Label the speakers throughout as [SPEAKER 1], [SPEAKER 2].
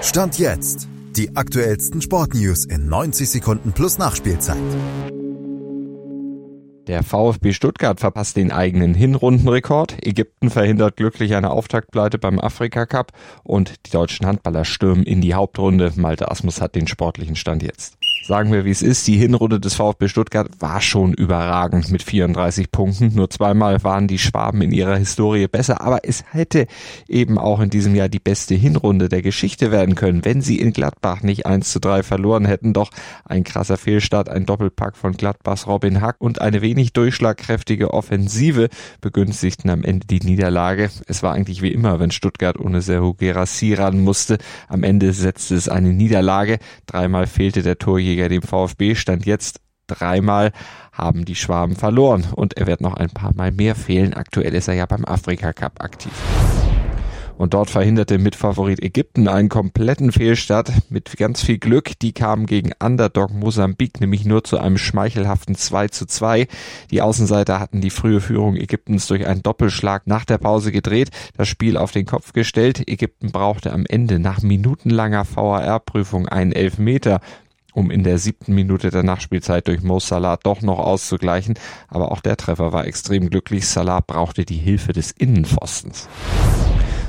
[SPEAKER 1] Stand jetzt. Die aktuellsten Sportnews in 90 Sekunden plus Nachspielzeit.
[SPEAKER 2] Der VfB Stuttgart verpasst den eigenen Hinrundenrekord. Ägypten verhindert glücklich eine Auftaktpleite beim Afrika Cup und die deutschen Handballer stürmen in die Hauptrunde. Malte Asmus hat den sportlichen Stand jetzt sagen wir wie es ist, die Hinrunde des VfB Stuttgart war schon überragend mit 34 Punkten. Nur zweimal waren die Schwaben in ihrer Historie besser, aber es hätte eben auch in diesem Jahr die beste Hinrunde der Geschichte werden können, wenn sie in Gladbach nicht 1 zu 3 verloren hätten. Doch ein krasser Fehlstart, ein Doppelpack von Gladbachs Robin Hack und eine wenig durchschlagkräftige Offensive begünstigten am Ende die Niederlage. Es war eigentlich wie immer, wenn Stuttgart ohne Serhu Gerassi ran musste. Am Ende setzte es eine Niederlage. Dreimal fehlte der Torjäger Titelträger, dem VfB, stand jetzt dreimal haben die Schwaben verloren und er wird noch ein paar Mal mehr fehlen. Aktuell ist er ja beim Afrika Cup aktiv. Und dort verhinderte Mitfavorit Ägypten einen kompletten Fehlstart mit ganz viel Glück. Die kamen gegen Underdog Mosambik nämlich nur zu einem schmeichelhaften 2 zu 2. Die Außenseiter hatten die frühe Führung Ägyptens durch einen Doppelschlag nach der Pause gedreht, das Spiel auf den Kopf gestellt. Ägypten brauchte am Ende nach minutenlanger VAR-Prüfung einen Elfmeter um in der siebten Minute der Nachspielzeit durch Mo Salah doch noch auszugleichen. Aber auch der Treffer war extrem glücklich. Salah brauchte die Hilfe des Innenpfostens.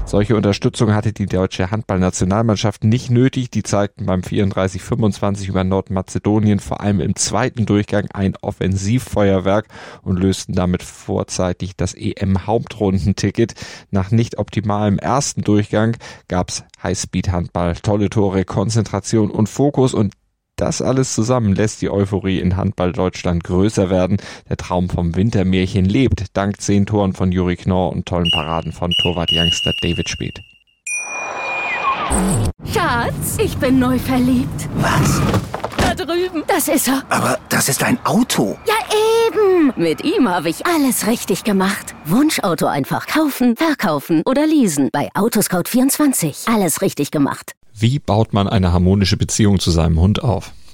[SPEAKER 2] Solche Unterstützung hatte die deutsche Handballnationalmannschaft nicht nötig. Die zeigten beim 34-25 über Nordmazedonien vor allem im zweiten Durchgang ein Offensivfeuerwerk und lösten damit vorzeitig das EM-Hauptrundenticket. Nach nicht optimalem ersten Durchgang gab's Highspeed-Handball, tolle Tore, Konzentration und Fokus und das alles zusammen lässt die Euphorie in Handball Deutschland größer werden. Der Traum vom Wintermärchen lebt, dank zehn Toren von Juri Knorr und tollen Paraden von Torwart-Youngster David Speth.
[SPEAKER 3] Schatz, ich bin neu verliebt.
[SPEAKER 4] Was?
[SPEAKER 3] Da drüben. Das ist er.
[SPEAKER 4] Aber das ist ein Auto.
[SPEAKER 3] Ja, eben. Mit ihm habe ich alles richtig gemacht. Wunschauto einfach kaufen, verkaufen oder leasen. Bei Autoscout24. Alles richtig gemacht.
[SPEAKER 2] Wie baut man eine harmonische Beziehung zu seinem Hund auf?